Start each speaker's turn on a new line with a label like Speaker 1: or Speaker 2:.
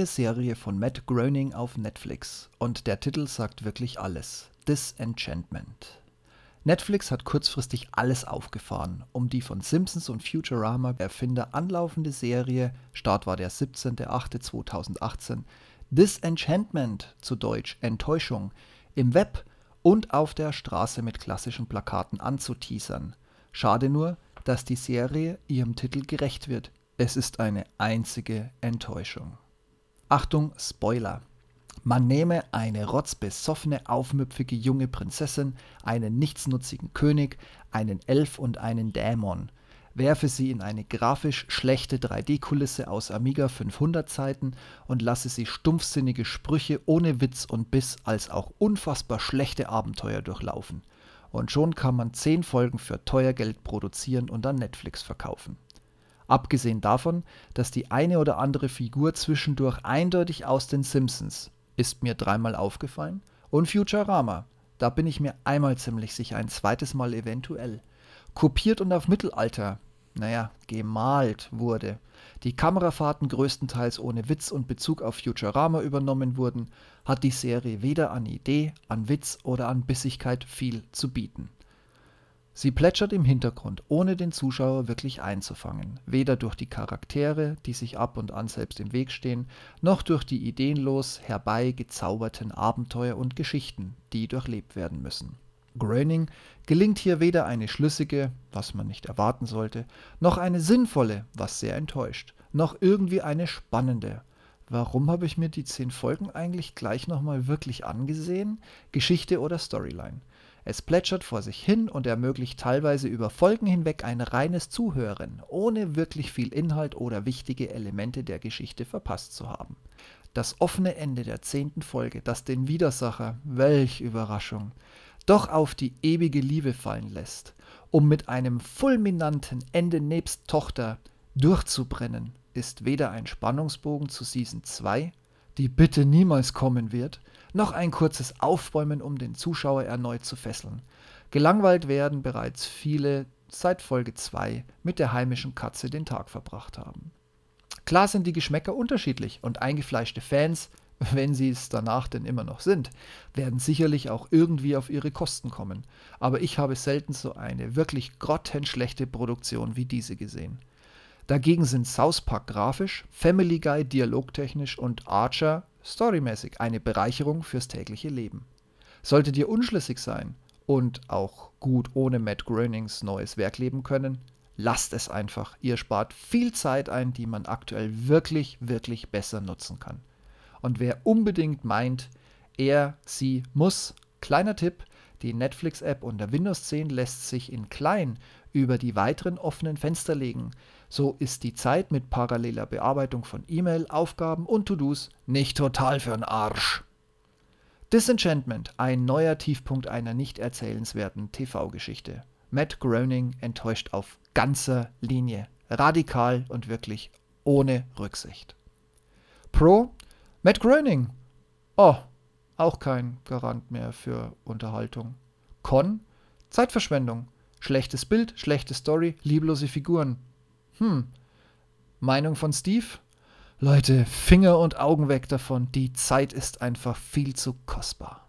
Speaker 1: Serie von Matt Groening auf Netflix und der Titel sagt wirklich alles. Disenchantment. Netflix hat kurzfristig alles aufgefahren, um die von Simpsons und Futurama Erfinder anlaufende Serie, Start war der 17.08.2018, Disenchantment zu Deutsch Enttäuschung, im Web und auf der Straße mit klassischen Plakaten anzuteasern. Schade nur, dass die Serie ihrem Titel gerecht wird. Es ist eine einzige Enttäuschung. Achtung, Spoiler. Man nehme eine rotzbesoffene, aufmüpfige junge Prinzessin, einen nichtsnutzigen König, einen Elf und einen Dämon, werfe sie in eine grafisch schlechte 3D-Kulisse aus Amiga 500 Zeiten und lasse sie stumpfsinnige Sprüche ohne Witz und Biss als auch unfassbar schlechte Abenteuer durchlaufen. Und schon kann man 10 Folgen für teuer Geld produzieren und an Netflix verkaufen. Abgesehen davon, dass die eine oder andere Figur zwischendurch eindeutig aus den Simpsons ist mir dreimal aufgefallen und Futurama, da bin ich mir einmal ziemlich sicher, ein zweites Mal eventuell kopiert und auf Mittelalter, naja, gemalt wurde. Die Kamerafahrten größtenteils ohne Witz und Bezug auf Futurama übernommen wurden, hat die Serie weder an Idee, an Witz oder an Bissigkeit viel zu bieten. Sie plätschert im Hintergrund, ohne den Zuschauer wirklich einzufangen, weder durch die Charaktere, die sich ab und an selbst im Weg stehen, noch durch die ideenlos herbeigezauberten Abenteuer und Geschichten, die durchlebt werden müssen. Groening gelingt hier weder eine schlüssige, was man nicht erwarten sollte, noch eine sinnvolle, was sehr enttäuscht, noch irgendwie eine spannende. Warum habe ich mir die zehn Folgen eigentlich gleich nochmal wirklich angesehen? Geschichte oder Storyline? Es plätschert vor sich hin und ermöglicht teilweise über Folgen hinweg ein reines Zuhören, ohne wirklich viel Inhalt oder wichtige Elemente der Geschichte verpasst zu haben. Das offene Ende der zehnten Folge, das den Widersacher, welch Überraschung, doch auf die ewige Liebe fallen lässt, um mit einem fulminanten Ende nebst Tochter durchzubrennen, ist weder ein Spannungsbogen zu Season 2, die bitte niemals kommen wird, noch ein kurzes Aufbäumen, um den Zuschauer erneut zu fesseln. Gelangweilt werden bereits viele seit Folge 2 mit der heimischen Katze den Tag verbracht haben. Klar sind die Geschmäcker unterschiedlich und eingefleischte Fans wenn sie es danach denn immer noch sind, werden sicherlich auch irgendwie auf ihre Kosten kommen. Aber ich habe selten so eine wirklich grottenschlechte Produktion wie diese gesehen. Dagegen sind South Park grafisch, Family Guy dialogtechnisch und Archer storymäßig eine Bereicherung fürs tägliche Leben. Solltet ihr unschlüssig sein und auch gut ohne Matt Groenings neues Werk leben können, lasst es einfach. Ihr spart viel Zeit ein, die man aktuell wirklich, wirklich besser nutzen kann. Und wer unbedingt meint, er, sie muss, kleiner Tipp, die Netflix-App unter Windows 10 lässt sich in klein über die weiteren offenen Fenster legen. So ist die Zeit mit paralleler Bearbeitung von E-Mail, Aufgaben und To-Dos nicht total für'n Arsch. Disenchantment, ein neuer Tiefpunkt einer nicht erzählenswerten TV-Geschichte. Matt Groening enttäuscht auf ganzer Linie, radikal und wirklich ohne Rücksicht. Pro Matt Groening. Oh, auch kein Garant mehr für Unterhaltung. Con. Zeitverschwendung. Schlechtes Bild, schlechte Story, lieblose Figuren. Hm. Meinung von Steve? Leute, Finger und Augen weg davon. Die Zeit ist einfach viel zu kostbar.